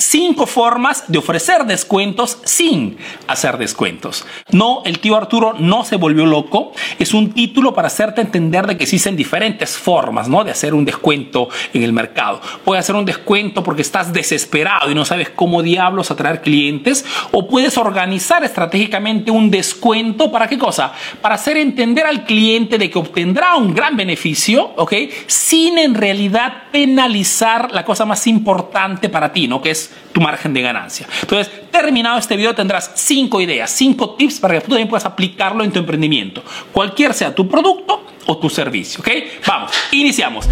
cinco formas de ofrecer descuentos sin hacer descuentos. No, el tío Arturo no se volvió loco. Es un título para hacerte entender de que existen diferentes formas, ¿no? De hacer un descuento en el mercado. Puedes hacer un descuento porque estás desesperado y no sabes cómo diablos atraer clientes o puedes organizar estratégicamente un descuento para qué cosa? Para hacer entender al cliente de que obtendrá un gran beneficio, ¿ok? Sin en realidad penalizar la cosa más importante para ti, ¿no? Que es tu margen de ganancia. Entonces, terminado este video tendrás cinco ideas, cinco tips para que tú también puedas aplicarlo en tu emprendimiento, cualquier sea tu producto o tu servicio, ¿ok? Vamos, iniciamos.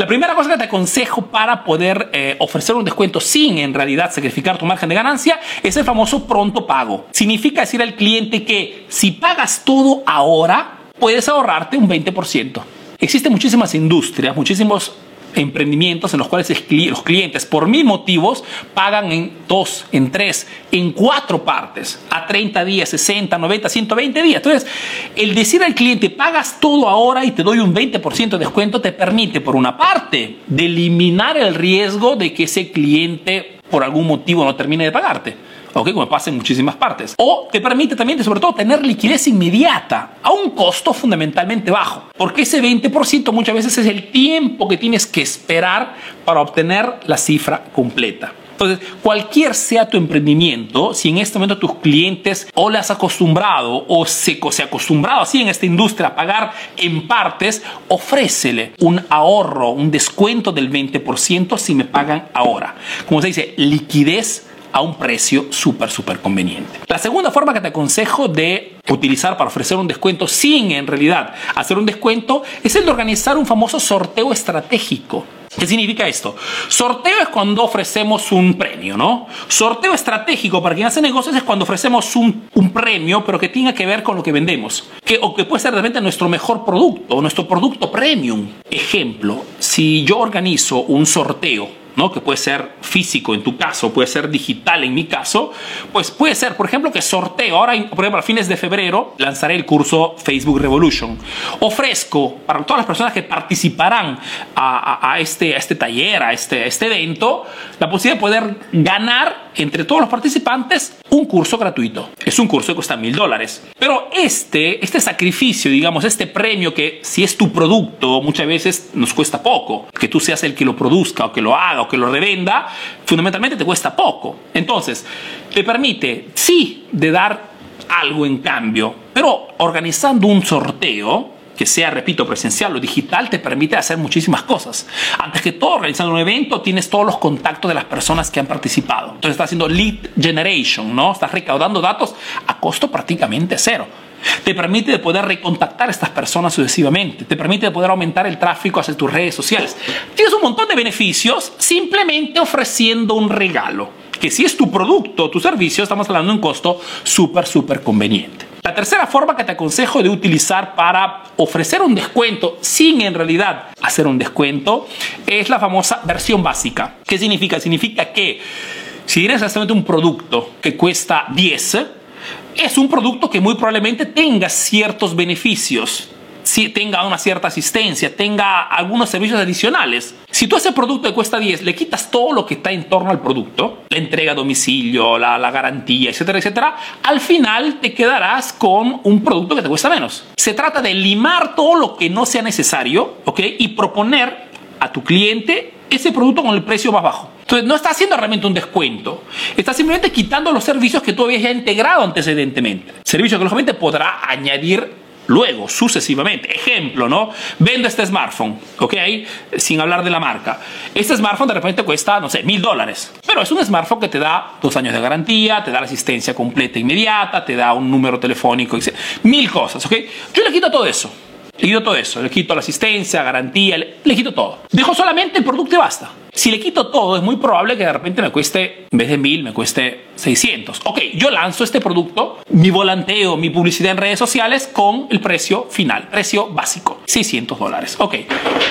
La primera cosa que te aconsejo para poder eh, ofrecer un descuento sin en realidad sacrificar tu margen de ganancia es el famoso pronto pago. Significa decir al cliente que si pagas todo ahora, puedes ahorrarte un 20%. Existen muchísimas industrias, muchísimos emprendimientos en los cuales los clientes por mil motivos pagan en dos, en tres, en cuatro partes, a 30 días, 60, 90, 120 días. Entonces, el decir al cliente pagas todo ahora y te doy un 20% de descuento te permite, por una parte, de eliminar el riesgo de que ese cliente por algún motivo no termine de pagarte. ¿Ok? Como pasa en muchísimas partes. O te permite también, sobre todo, tener liquidez inmediata a un costo fundamentalmente bajo. Porque ese 20% muchas veces es el tiempo que tienes que esperar para obtener la cifra completa. Entonces, cualquier sea tu emprendimiento, si en este momento tus clientes o le has acostumbrado o se, se acostumbrado así en esta industria a pagar en partes, ofrécele un ahorro, un descuento del 20% si me pagan ahora. Como se dice, liquidez a un precio súper, súper conveniente. La segunda forma que te aconsejo de utilizar para ofrecer un descuento sin en realidad hacer un descuento es el de organizar un famoso sorteo estratégico. ¿Qué significa esto? Sorteo es cuando ofrecemos un premio, ¿no? Sorteo estratégico para quien hace negocios es cuando ofrecemos un, un premio, pero que tenga que ver con lo que vendemos. Que, o que puede ser de repente nuestro mejor producto o nuestro producto premium. Ejemplo, si yo organizo un sorteo ¿no? que puede ser físico en tu caso, puede ser digital en mi caso, pues puede ser, por ejemplo, que sorteo, ahora, por ejemplo, a fines de febrero lanzaré el curso Facebook Revolution. Ofrezco para todas las personas que participarán a, este, este taller, a este, a este evento, la posibilidad de poder ganar entre todos los participantes un curso gratuito. Es un curso que cuesta mil dólares. Pero este, este sacrificio, digamos, este premio que si es tu producto, muchas veces nos cuesta poco, que tú seas el que lo produzca o que lo haga o que lo revenda, fundamentalmente te cuesta poco. Entonces, te permite, sí, de dar algo en cambio, pero organizando un sorteo, que sea, repito, presencial o digital, te permite hacer muchísimas cosas. Antes que todo, organizando un evento, tienes todos los contactos de las personas que han participado. Entonces, estás haciendo lead generation, ¿no? Estás recaudando datos a costo prácticamente cero. Te permite poder recontactar a estas personas sucesivamente. Te permite poder aumentar el tráfico hacia tus redes sociales. Tienes un montón de beneficios simplemente ofreciendo un regalo. Que si es tu producto o tu servicio, estamos hablando de un costo súper, súper conveniente. La tercera forma que te aconsejo de utilizar para ofrecer un descuento sin en realidad hacer un descuento es la famosa versión básica. ¿Qué significa? Significa que si tienes exactamente un producto que cuesta 10, es un producto que muy probablemente tenga ciertos beneficios tenga una cierta asistencia, tenga algunos servicios adicionales. Si tú ese producto que cuesta 10 le quitas todo lo que está en torno al producto, la entrega a domicilio, la, la garantía, etcétera, etcétera, al final te quedarás con un producto que te cuesta menos. Se trata de limar todo lo que no sea necesario, ¿ok? Y proponer a tu cliente ese producto con el precio más bajo. Entonces, no está haciendo realmente un descuento. Está simplemente quitando los servicios que tú habías ya integrado antecedentemente. Servicios que lógicamente podrá añadir luego, sucesivamente. Ejemplo, ¿no? Vendo este smartphone, ¿ok? Sin hablar de la marca. Este smartphone de repente cuesta, no sé, mil dólares. Pero es un smartphone que te da dos años de garantía, te da la asistencia completa inmediata, te da un número telefónico, mil cosas, ¿ok? Yo le quito todo eso. Le quito todo eso, le quito la asistencia, garantía, le, le quito todo. Dejo solamente el producto y basta. Si le quito todo, es muy probable que de repente me cueste, en vez de mil, me cueste 600. Ok, yo lanzo este producto, mi volanteo, mi publicidad en redes sociales con el precio final, precio básico, 600 dólares. Ok,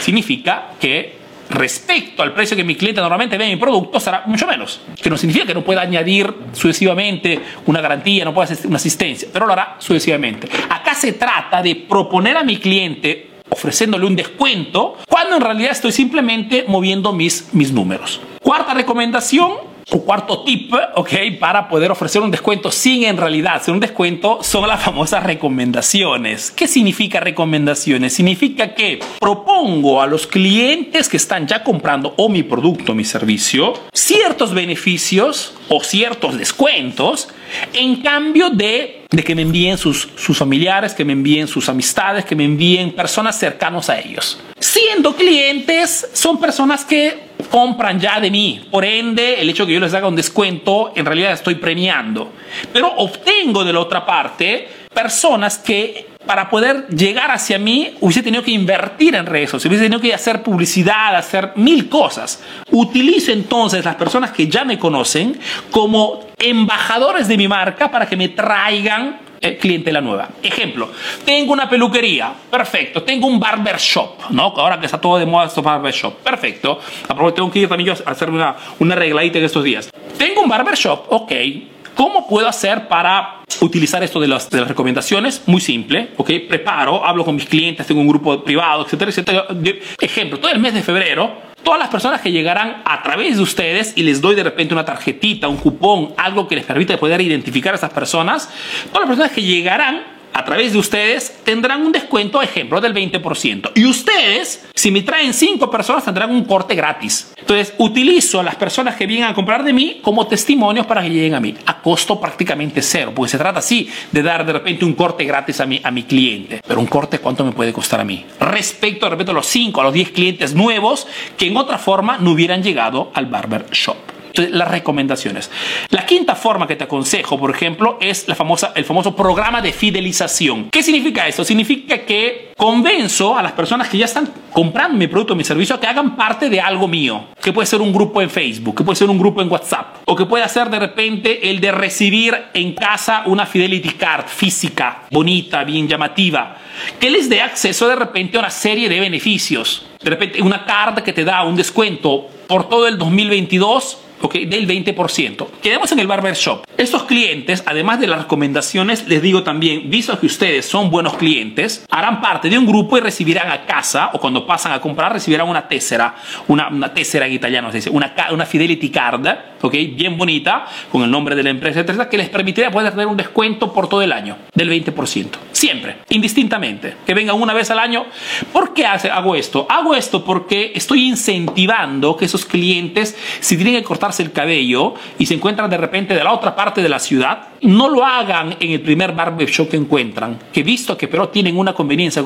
significa que respecto al precio que mi cliente normalmente ve en mi producto será mucho menos. Que no significa que no pueda añadir sucesivamente una garantía, no pueda hacer una asistencia, pero lo hará sucesivamente. Se trata de proponer a mi cliente ofreciéndole un descuento, cuando en realidad estoy simplemente moviendo mis, mis números. Cuarta recomendación, o cuarto tip, ok, para poder ofrecer un descuento sin en realidad ser un descuento son las famosas recomendaciones. ¿Qué significa recomendaciones? Significa que propongo a los clientes que están ya comprando o mi producto mi servicio ciertos beneficios o ciertos descuentos en cambio de, de que me envíen sus, sus familiares, que me envíen sus amistades, que me envíen personas cercanos a ellos. Siendo clientes, son personas que compran ya de mí. Por ende, el hecho de que yo les haga un descuento, en realidad estoy premiando. Pero obtengo de la otra parte personas que para poder llegar hacia mí hubiese tenido que invertir en redes sociales, hubiese tenido que hacer publicidad, hacer mil cosas. Utilizo entonces las personas que ya me conocen como embajadores de mi marca para que me traigan eh, clientela nueva. Ejemplo, tengo una peluquería, perfecto. Tengo un barbershop, ¿no? Ahora que está todo de moda estos barbershop, perfecto. Aprovecho, tengo que ir también yo a hacerme una, una arregladita en estos días. Tengo un barbershop, ok. ¿Cómo puedo hacer para utilizar esto de las, de las, recomendaciones? Muy simple, ¿ok? Preparo, hablo con mis clientes, tengo un grupo privado, etcétera, etcétera. Ejemplo, todo el mes de febrero todas las personas que llegarán a través de ustedes y les doy de repente una tarjetita, un cupón, algo que les permita poder identificar a esas personas, todas las personas que llegarán a través de ustedes tendrán un descuento, ejemplo, del 20%. Y ustedes, si me traen 5 personas, tendrán un corte gratis. Entonces, utilizo a las personas que vienen a comprar de mí como testimonios para que lleguen a mí, a costo prácticamente cero, porque se trata así de dar de repente un corte gratis a mi, a mi cliente. Pero un corte, ¿cuánto me puede costar a mí? Respecto, de repente, a los 5, a los 10 clientes nuevos que en otra forma no hubieran llegado al barber shop las recomendaciones. La quinta forma que te aconsejo, por ejemplo, es la famosa, el famoso programa de fidelización. ¿Qué significa esto? Significa que convenzo a las personas que ya están comprando mi producto o mi servicio a que hagan parte de algo mío, que puede ser un grupo en Facebook, que puede ser un grupo en WhatsApp, o que puede ser de repente el de recibir en casa una Fidelity Card física, bonita, bien llamativa, que les dé acceso de repente a una serie de beneficios. De repente una card que te da un descuento por todo el 2022 okay, del 20%. Quedamos en el barbershop. Estos clientes, además de las recomendaciones, les digo también, visto que ustedes son buenos clientes, harán parte de un grupo y recibirán a casa, o cuando pasan a comprar, recibirán una tessera, una, una tessera en italiano una, una Fidelity Card, okay, bien bonita, con el nombre de la empresa, etcétera, que les permitirá poder tener un descuento por todo el año, del 20%. Siempre, indistintamente. Que vengan una vez al año. ¿Por qué hago esto? Hago esto porque estoy incentivando que esos clientes, si tienen que cortarse el cabello y se encuentran de repente de la otra parte de la ciudad, no lo hagan en el primer barbershop que encuentran, que visto que pero tienen una conveniencia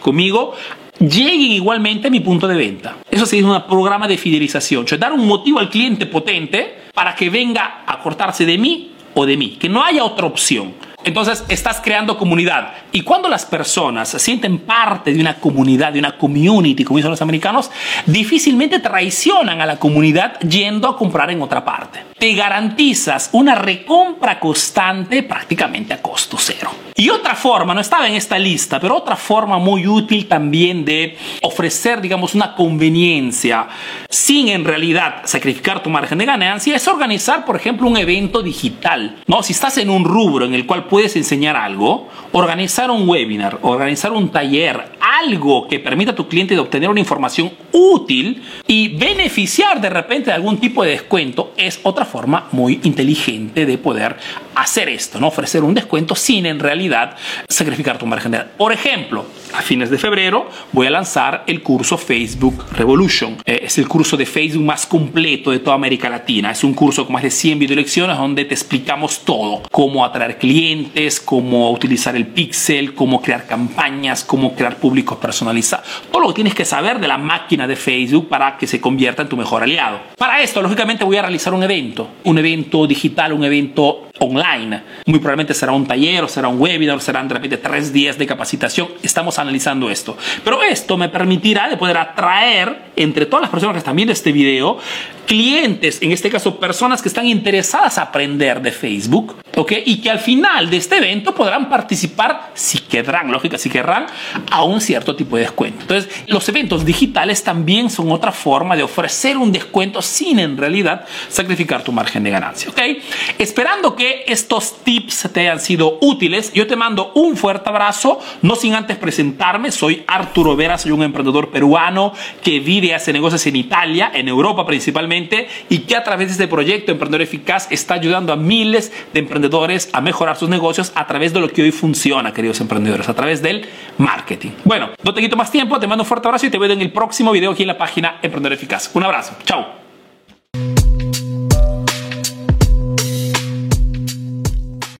conmigo, lleguen igualmente a mi punto de venta. Eso se un programa de fidelización, cioè dar un motivo al cliente potente para que venga a cortarse de mí o de mí, que no haya otra opción. Entonces estás creando comunidad. Y cuando las personas se sienten parte de una comunidad, de una community, como dicen los americanos, difícilmente traicionan a la comunidad yendo a comprar en otra parte. Te garantizas una recompra constante prácticamente a costo cero. Y otra forma, no estaba en esta lista, pero otra forma muy útil también de ofrecer, digamos, una conveniencia sin en realidad sacrificar tu margen de ganancia es organizar, por ejemplo, un evento digital. ¿no? Si estás en un rubro en el cual puedes enseñar algo, organizar un webinar, organizar un taller, algo que permita a tu cliente de obtener una información útil y beneficiar de repente de algún tipo de descuento es otra forma muy inteligente de poder hacer esto, ¿no? Ofrecer un descuento sin en realidad sacrificar tu margen de Por ejemplo, a fines de febrero voy a lanzar el curso Facebook Revolution. Eh, es el curso de Facebook más completo de toda América Latina. Es un curso con más de 100 video lecciones donde te explicamos todo. Cómo atraer clientes, cómo utilizar el pixel, cómo crear campañas, cómo crear públicos personalizados. Todo lo que tienes que saber de la máquina de Facebook para que se convierta en tu mejor aliado. Para esto, lógicamente, voy a realizar un evento. Un evento digital, un evento online. Muy probablemente será un taller o será un webinar, serán de repente tres días de capacitación. Estamos analizando esto. Pero esto me permitirá de poder atraer entre todas las personas que están viendo este video clientes, en este caso personas que están interesadas a aprender de Facebook, ¿ok? Y que al final de este evento podrán participar, si querrán, lógica, si querrán, a un cierto tipo de descuento. Entonces, los eventos digitales también son otra forma de ofrecer un descuento sin en realidad sacrificar tu margen de ganancia, ¿ok? Esperando que estos tips te hayan sido útiles, yo te mando un fuerte abrazo, no sin antes presentarme, soy Arturo Vera, soy un emprendedor peruano que vive y hace negocios en Italia, en Europa principalmente, y que a través de este proyecto Emprendedor Eficaz está ayudando a miles de a mejorar sus negocios a través de lo que hoy funciona, queridos emprendedores, a través del marketing. Bueno, no te quito más tiempo, te mando un fuerte abrazo y te veo en el próximo video aquí en la página Emprendedor Eficaz. Un abrazo, chao.